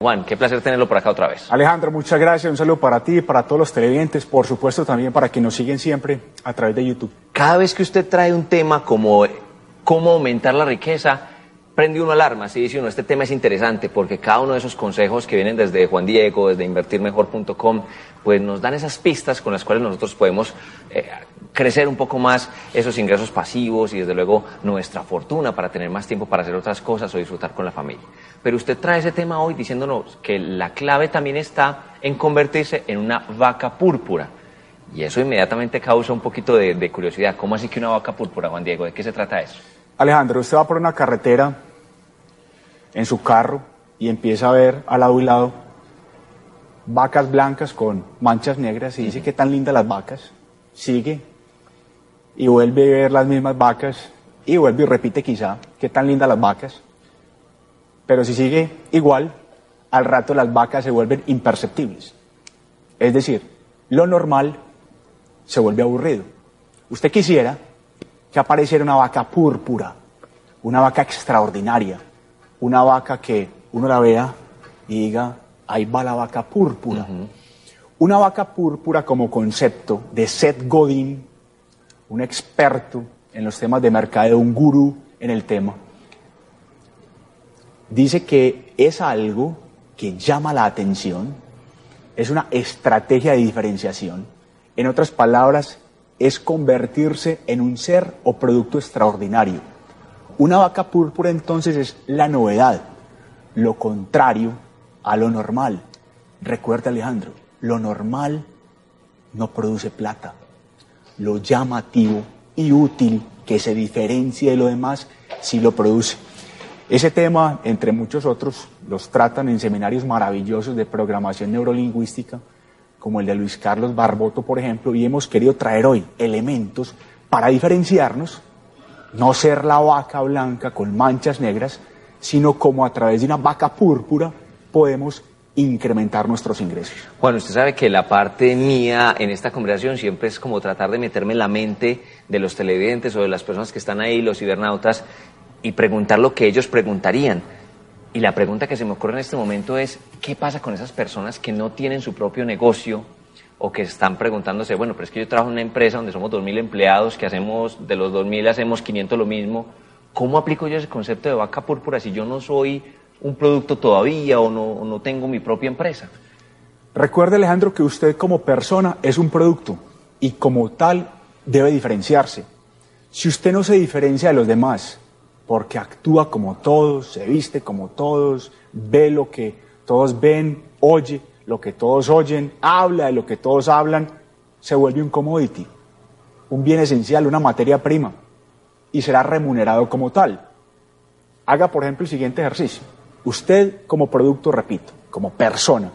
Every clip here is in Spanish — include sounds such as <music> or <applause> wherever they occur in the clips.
Juan, qué placer tenerlo por acá otra vez. Alejandro, muchas gracias. Un saludo para ti y para todos los televidentes. Por supuesto, también para quienes nos siguen siempre a través de YouTube. Cada vez que usted trae un tema como cómo aumentar la riqueza, prende uno alarma, sí, dice uno, este tema es interesante porque cada uno de esos consejos que vienen desde Juan Diego, desde invertirmejor.com, pues nos dan esas pistas con las cuales nosotros podemos eh, crecer un poco más esos ingresos pasivos y desde luego nuestra fortuna para tener más tiempo para hacer otras cosas o disfrutar con la familia. Pero usted trae ese tema hoy diciéndonos que la clave también está en convertirse en una vaca púrpura. Y eso inmediatamente causa un poquito de, de curiosidad. ¿Cómo así que una vaca púrpura, Juan Diego? ¿De qué se trata eso? Alejandro, usted va por una carretera en su carro y empieza a ver al lado y lado vacas blancas con manchas negras y dice que tan lindas las vacas. Sigue y vuelve a ver las mismas vacas y vuelve y repite quizá qué tan lindas las vacas. Pero si sigue igual, al rato las vacas se vuelven imperceptibles. Es decir, lo normal se vuelve aburrido. Usted quisiera que apareciera una vaca púrpura, una vaca extraordinaria, una vaca que uno la vea y diga, ahí va la vaca púrpura. Una vaca púrpura como concepto de Seth Godin, un experto en los temas de mercadeo, un gurú en el tema, dice que es algo que llama la atención, es una estrategia de diferenciación. En otras palabras, es convertirse en un ser o producto extraordinario. Una vaca púrpura entonces es la novedad, lo contrario a lo normal. Recuerda Alejandro, lo normal no produce plata. Lo llamativo y útil que se diferencie de lo demás sí lo produce. Ese tema, entre muchos otros, los tratan en seminarios maravillosos de programación neurolingüística, como el de Luis Carlos Barboto, por ejemplo, y hemos querido traer hoy elementos para diferenciarnos no ser la vaca blanca con manchas negras, sino como a través de una vaca púrpura podemos incrementar nuestros ingresos. Bueno, usted sabe que la parte mía en esta conversación siempre es como tratar de meterme en la mente de los televidentes o de las personas que están ahí, los cibernautas, y preguntar lo que ellos preguntarían. Y la pregunta que se me ocurre en este momento es, ¿qué pasa con esas personas que no tienen su propio negocio, o que están preguntándose, bueno, pero es que yo trabajo en una empresa donde somos 2.000 empleados, que hacemos, de los 2.000 hacemos 500 lo mismo, ¿cómo aplico yo ese concepto de vaca púrpura si yo no soy un producto todavía o no, no tengo mi propia empresa? Recuerde, Alejandro, que usted como persona es un producto y como tal debe diferenciarse. Si usted no se diferencia de los demás, porque actúa como todos, se viste como todos, ve lo que todos ven, oye, lo que todos oyen, habla de lo que todos hablan, se vuelve un commodity, un bien esencial, una materia prima, y será remunerado como tal. Haga, por ejemplo, el siguiente ejercicio. Usted como producto, repito, como persona,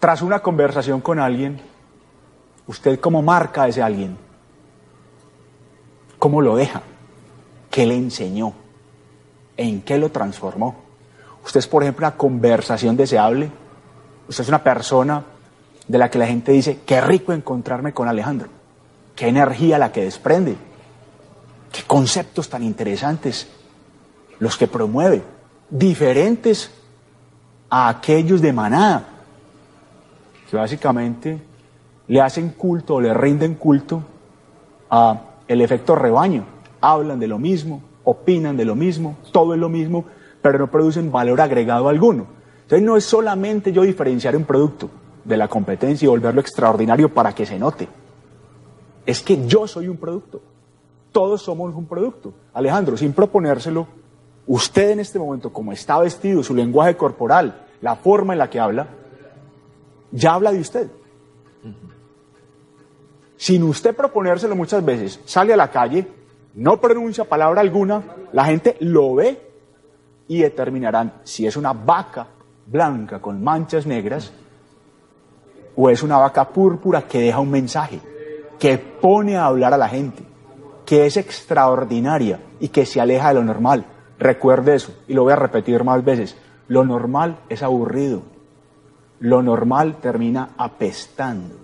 tras una conversación con alguien, usted como marca a ese alguien, ¿cómo lo deja? ¿Qué le enseñó? ¿En qué lo transformó? Usted es, por ejemplo, una conversación deseable Usted es una persona de la que la gente dice, qué rico encontrarme con Alejandro, qué energía la que desprende, qué conceptos tan interesantes los que promueve, diferentes a aquellos de manada, que básicamente le hacen culto o le rinden culto a el efecto rebaño, hablan de lo mismo, opinan de lo mismo, todo es lo mismo, pero no producen valor agregado alguno. Entonces no es solamente yo diferenciar un producto de la competencia y volverlo extraordinario para que se note. Es que yo soy un producto. Todos somos un producto. Alejandro, sin proponérselo, usted en este momento, como está vestido, su lenguaje corporal, la forma en la que habla, ya habla de usted. Sin usted proponérselo muchas veces, sale a la calle, no pronuncia palabra alguna, la gente lo ve y determinarán si es una vaca blanca con manchas negras, o es una vaca púrpura que deja un mensaje, que pone a hablar a la gente, que es extraordinaria y que se aleja de lo normal. Recuerde eso, y lo voy a repetir más veces. Lo normal es aburrido. Lo normal termina apestando.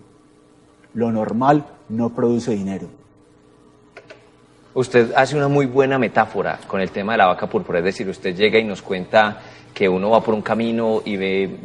Lo normal no produce dinero. Usted hace una muy buena metáfora con el tema de la vaca púrpura, es decir, usted llega y nos cuenta que uno va por un camino y ve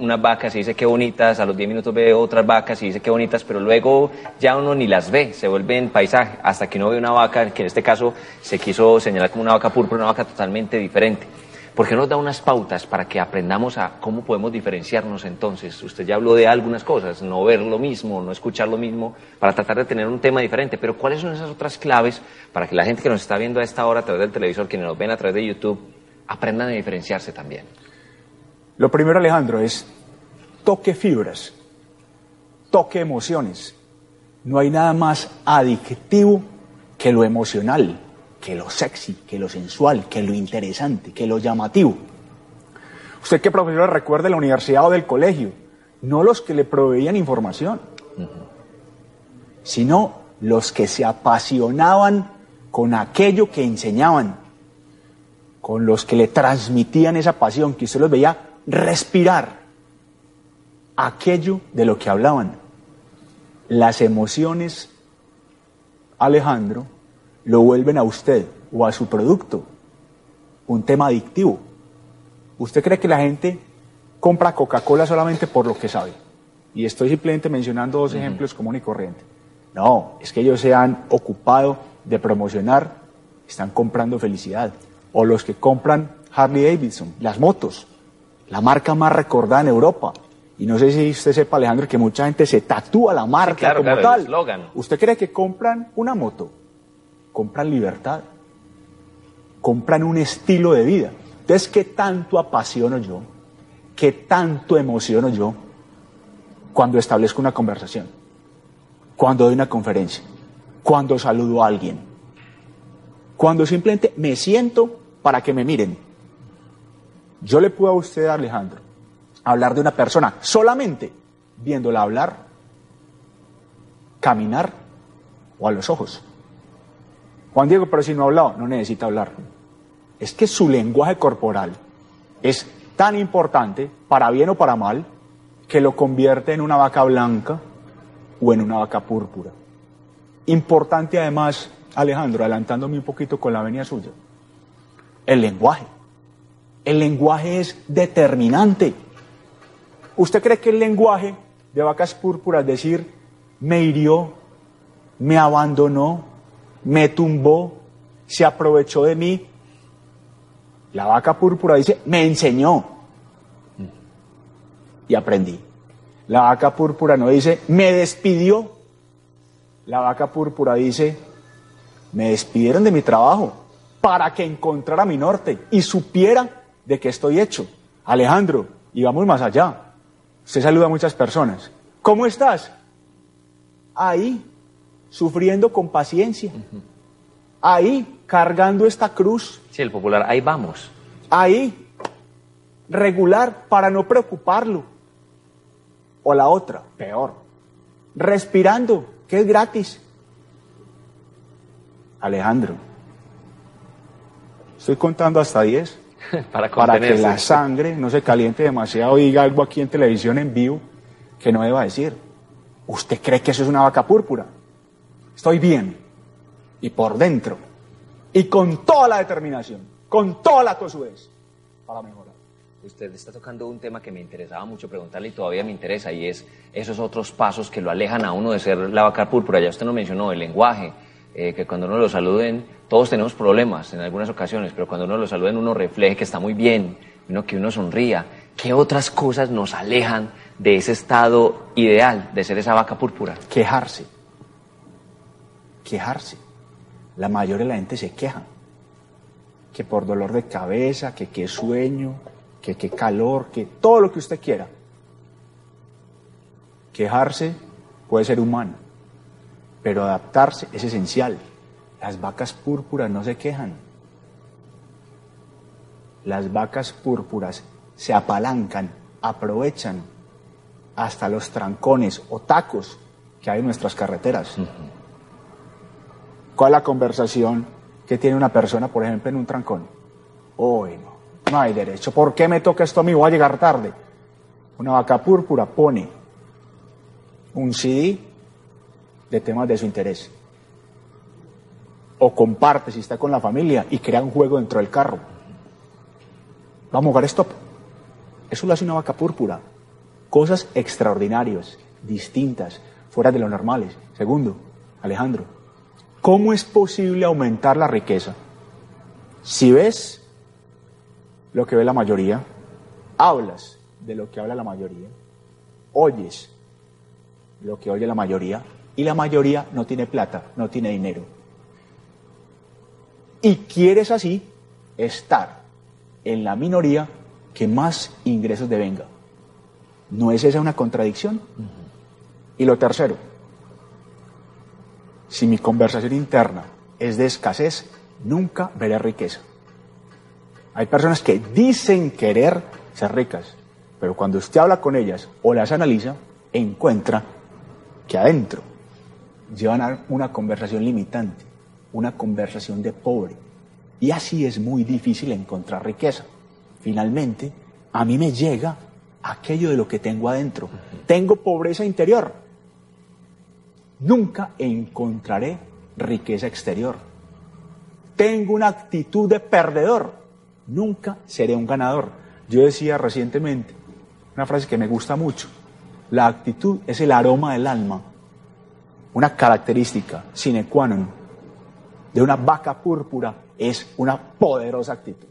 unas vacas y dice qué bonitas, a los 10 minutos ve otras vacas y dice qué bonitas, pero luego ya uno ni las ve, se vuelven paisaje, hasta que uno ve una vaca, que en este caso se quiso señalar como una vaca púrpura, una vaca totalmente diferente. ¿Por qué nos da unas pautas para que aprendamos a cómo podemos diferenciarnos entonces? Usted ya habló de algunas cosas, no ver lo mismo, no escuchar lo mismo, para tratar de tener un tema diferente, pero ¿cuáles son esas otras claves para que la gente que nos está viendo a esta hora a través del televisor, quienes nos ven a través de YouTube, aprendan a diferenciarse también? Lo primero, Alejandro, es toque fibras, toque emociones. No hay nada más adictivo que lo emocional que lo sexy, que lo sensual, que lo interesante, que lo llamativo. Usted qué profesor recuerde la universidad o del colegio, no los que le proveían información, sino los que se apasionaban con aquello que enseñaban, con los que le transmitían esa pasión, que usted los veía respirar aquello de lo que hablaban. Las emociones, Alejandro, lo vuelven a usted o a su producto un tema adictivo. ¿Usted cree que la gente compra Coca-Cola solamente por lo que sabe? Y estoy simplemente mencionando dos ejemplos común y corriente. No, es que ellos se han ocupado de promocionar, están comprando felicidad. O los que compran Harley Davidson, las motos, la marca más recordada en Europa. Y no sé si usted sepa, Alejandro, que mucha gente se tatúa la marca como tal. ¿Usted cree que compran una moto? compran libertad, compran un estilo de vida. Entonces, ¿qué tanto apasiono yo? ¿Qué tanto emociono yo cuando establezco una conversación? Cuando doy una conferencia, cuando saludo a alguien, cuando simplemente me siento para que me miren. Yo le puedo a usted, Alejandro, hablar de una persona solamente viéndola hablar, caminar o a los ojos. Juan Diego, pero si no ha hablado, no necesita hablar. Es que su lenguaje corporal es tan importante, para bien o para mal, que lo convierte en una vaca blanca o en una vaca púrpura. Importante además, Alejandro, adelantándome un poquito con la venia suya, el lenguaje. El lenguaje es determinante. ¿Usted cree que el lenguaje de vacas púrpuras, decir, me hirió, me abandonó, me tumbó, se aprovechó de mí. La vaca púrpura dice, me enseñó y aprendí. La vaca púrpura no dice, me despidió. La vaca púrpura dice, me despidieron de mi trabajo para que encontrara mi norte y supiera de qué estoy hecho. Alejandro, y vamos más allá. Usted saluda a muchas personas. ¿Cómo estás? Ahí, sufriendo con paciencia. Ahí, cargando esta cruz. Sí, el popular, ahí vamos. Ahí, regular para no preocuparlo. O la otra, peor, respirando, que es gratis. Alejandro, estoy contando hasta 10 <laughs> para, para que la sangre no se caliente demasiado y diga algo aquí en televisión en vivo que no deba decir. ¿Usted cree que eso es una vaca púrpura? estoy bien. Y por dentro. Y con toda la determinación, con toda la tosudez, para mejorar. Usted está tocando un tema que me interesaba mucho preguntarle y todavía me interesa y es esos otros pasos que lo alejan a uno de ser la vaca púrpura. Ya usted nos mencionó el lenguaje, eh, que cuando uno lo saluden, todos tenemos problemas en algunas ocasiones, pero cuando uno lo saluden uno refleje que está muy bien, uno que uno sonría. ¿Qué otras cosas nos alejan de ese estado ideal de ser esa vaca púrpura? Quejarse quejarse. La mayoría de la gente se queja. Que por dolor de cabeza, que qué sueño, que qué calor, que todo lo que usted quiera. Quejarse puede ser humano, pero adaptarse es esencial. Las vacas púrpuras no se quejan. Las vacas púrpuras se apalancan, aprovechan hasta los trancones o tacos que hay en nuestras carreteras. ¿Cuál es la conversación que tiene una persona, por ejemplo, en un trancón? Hoy no, no hay derecho. ¿Por qué me toca esto a mí? Voy a llegar tarde. Una vaca púrpura pone un CD de temas de su interés. O comparte si está con la familia y crea un juego dentro del carro. Vamos a jugar stop. Eso lo hace una vaca púrpura. Cosas extraordinarias, distintas, fuera de lo normales. Segundo, Alejandro, ¿cómo es posible aumentar la riqueza? Si ves lo que ve la mayoría, hablas de lo que habla la mayoría, oyes lo que oye la mayoría, y la mayoría no tiene plata, no tiene dinero. Y quieres así estar en la minoría que más ingresos devenga. ¿No es esa una contradicción? Y lo tercero, si mi conversación interna es de escasez, nunca veré riqueza. Hay personas que dicen querer ser ricas, pero cuando usted habla con ellas o las analiza, encuentra que adentro llevan una conversación limitante, una conversación de pobre. Y así es muy difícil encontrar riqueza. Finalmente, a mí me llega aquello de lo que tengo adentro. Tengo pobreza interior. Nunca encontraré riqueza exterior. Tengo una actitud de perdedor. Nunca seré un ganador. Yo decía recientemente una frase que me gusta mucho. La actitud es el aroma del alma. Una característica sine qua non de una vaca púrpura es una poderosa actitud.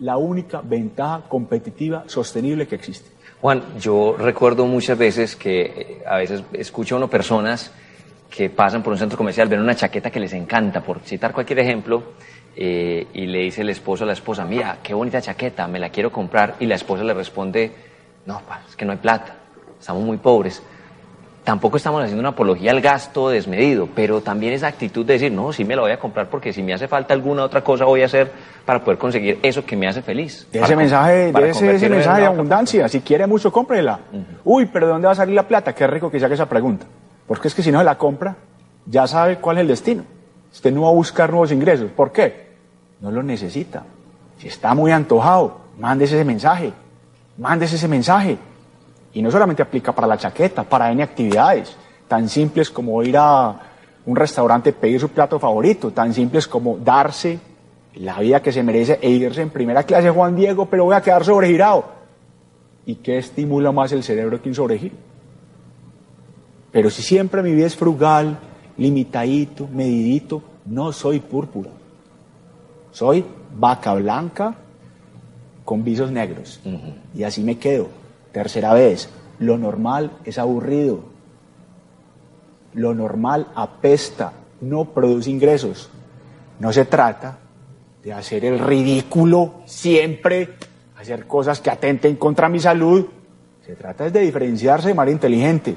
La única ventaja competitiva sostenible que existe. Juan, yo recuerdo muchas veces que eh, a veces escucho a uno personas que pasan por un centro comercial, ven una chaqueta que les encanta, por citar cualquier ejemplo, eh, y le dice el esposo a la esposa, mira, qué bonita chaqueta, me la quiero comprar, y la esposa le responde, no, es que no hay plata, estamos muy pobres. Tampoco estamos haciendo una apología al gasto desmedido, pero también esa actitud de decir, no, sí me la voy a comprar porque si me hace falta alguna otra cosa voy a hacer para poder conseguir eso que me hace feliz. De ese mensaje, de ese, mensaje de abundancia, si quiere mucho, cómprela. Uy, pero ¿de dónde va a salir la plata? Qué rico que se haga esa pregunta. Porque es que si no se la compra, ya sabe cuál es el destino. Usted no va a buscar nuevos ingresos. ¿Por qué? No lo necesita. Si está muy antojado, mándese ese mensaje. Mándese ese mensaje. Y no solamente aplica para la chaqueta, para N actividades, tan simples como ir a un restaurante y pedir su plato favorito, tan simples como darse la vida que se merece e irse en primera clase Juan Diego, pero voy a quedar sobregirado. ¿Y qué estimula más el cerebro que un sobregiro? Pero si siempre mi vida es frugal, limitadito, medidito, no soy púrpura. Soy vaca blanca con visos negros. Y así me quedo. Tercera vez, lo normal es aburrido. Lo normal apesta, no produce ingresos. No se trata de hacer el ridículo siempre, hacer cosas que atenten contra mi salud. Se trata de diferenciarse de manera inteligente.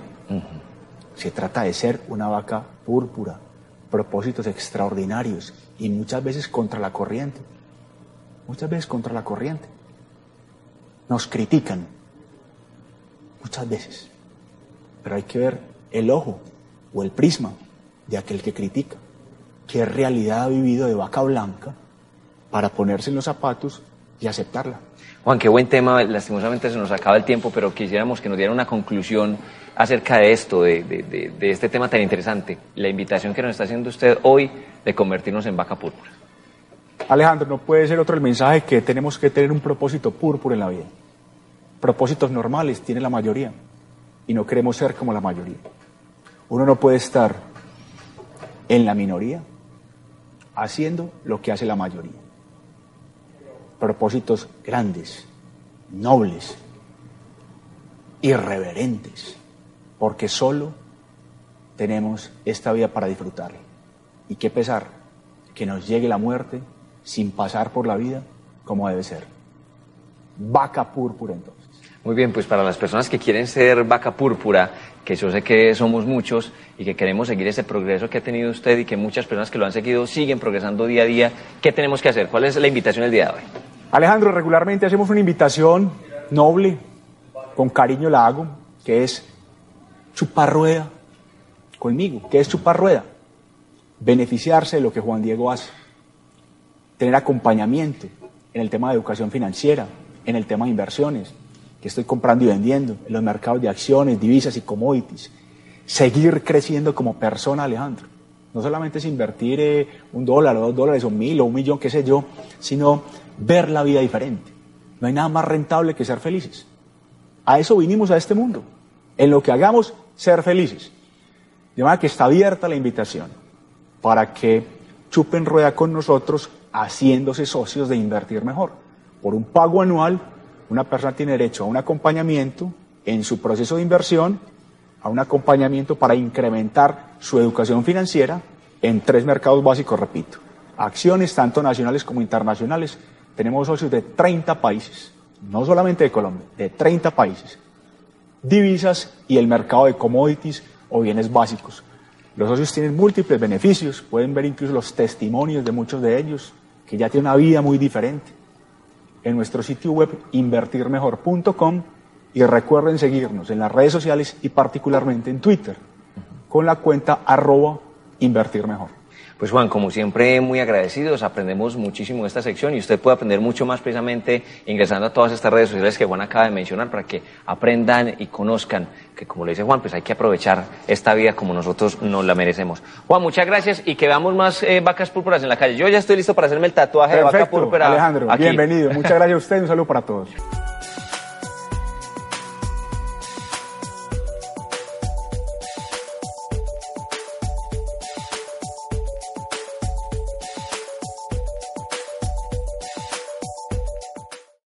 Se trata de ser una vaca púrpura, propósitos extraordinarios y muchas veces contra la corriente. Muchas veces contra la corriente. Nos critican, muchas veces. Pero hay que ver el ojo o el prisma de aquel que critica. ¿Qué realidad ha vivido de vaca blanca para ponerse en los zapatos y aceptarla? Juan, qué buen tema. Lastimosamente se nos acaba el tiempo, pero quisiéramos que nos diera una conclusión acerca de esto, de, de, de, este tema tan interesante. La invitación que nos está haciendo usted hoy de convertirnos en vaca púrpura. Alejandro, no puede ser otro el mensaje que tenemos que tener un propósito púrpura en la vida propósitos normales tiene la mayoría y no queremos ser como la mayoría. Uno no puede estar en la minoría haciendo lo que hace la mayoría. Propósitos grandes, nobles, irreverentes, porque solo tenemos esta vida para disfrutarla. Y qué pesar que nos llegue la muerte sin pasar por la vida como debe ser. Vaca púrpura entonces. Muy bien, pues para las personas que quieren ser vaca púrpura, que yo sé que somos muchos y que queremos seguir ese progreso que ha tenido usted y que muchas personas que lo han seguido siguen progresando día a día, ¿qué tenemos que hacer? ¿Cuál es la invitación del día de hoy? Alejandro, regularmente hacemos una invitación noble, con cariño la hago, que es chupar rueda conmigo. ¿Qué es chupar rueda? Beneficiarse de lo que Juan Diego hace. Tener acompañamiento en el tema de educación financiera, en el tema de inversiones, que estoy comprando y vendiendo, en los mercados de acciones, divisas y commodities. Seguir creciendo como persona, Alejandro. No solamente es invertir eh, un dólar o dos dólares o mil o un millón, qué sé yo, sino ver la vida diferente. No hay nada más rentable que ser felices. A eso vinimos a este mundo. En lo que hagamos, ser felices. De manera que está abierta la invitación para que chupen rueda con nosotros haciéndose socios de invertir mejor. Por un pago anual, una persona tiene derecho a un acompañamiento en su proceso de inversión, a un acompañamiento para incrementar su educación financiera en tres mercados básicos, repito. Acciones tanto nacionales como internacionales. Tenemos socios de 30 países, no solamente de Colombia, de 30 países. Divisas y el mercado de commodities o bienes básicos. Los socios tienen múltiples beneficios, pueden ver incluso los testimonios de muchos de ellos, que ya tienen una vida muy diferente. En nuestro sitio web invertirmejor.com y recuerden seguirnos en las redes sociales y particularmente en Twitter con la cuenta arroba invertirmejor. Pues Juan, como siempre, muy agradecidos, aprendemos muchísimo en esta sección y usted puede aprender mucho más precisamente ingresando a todas estas redes sociales que Juan acaba de mencionar para que aprendan y conozcan que, como le dice Juan, pues hay que aprovechar esta vida como nosotros nos la merecemos. Juan, muchas gracias y que veamos más eh, vacas púrpuras en la calle. Yo ya estoy listo para hacerme el tatuaje de vaca púrpura. Alejandro, bienvenido. Muchas gracias a usted y un saludo para todos.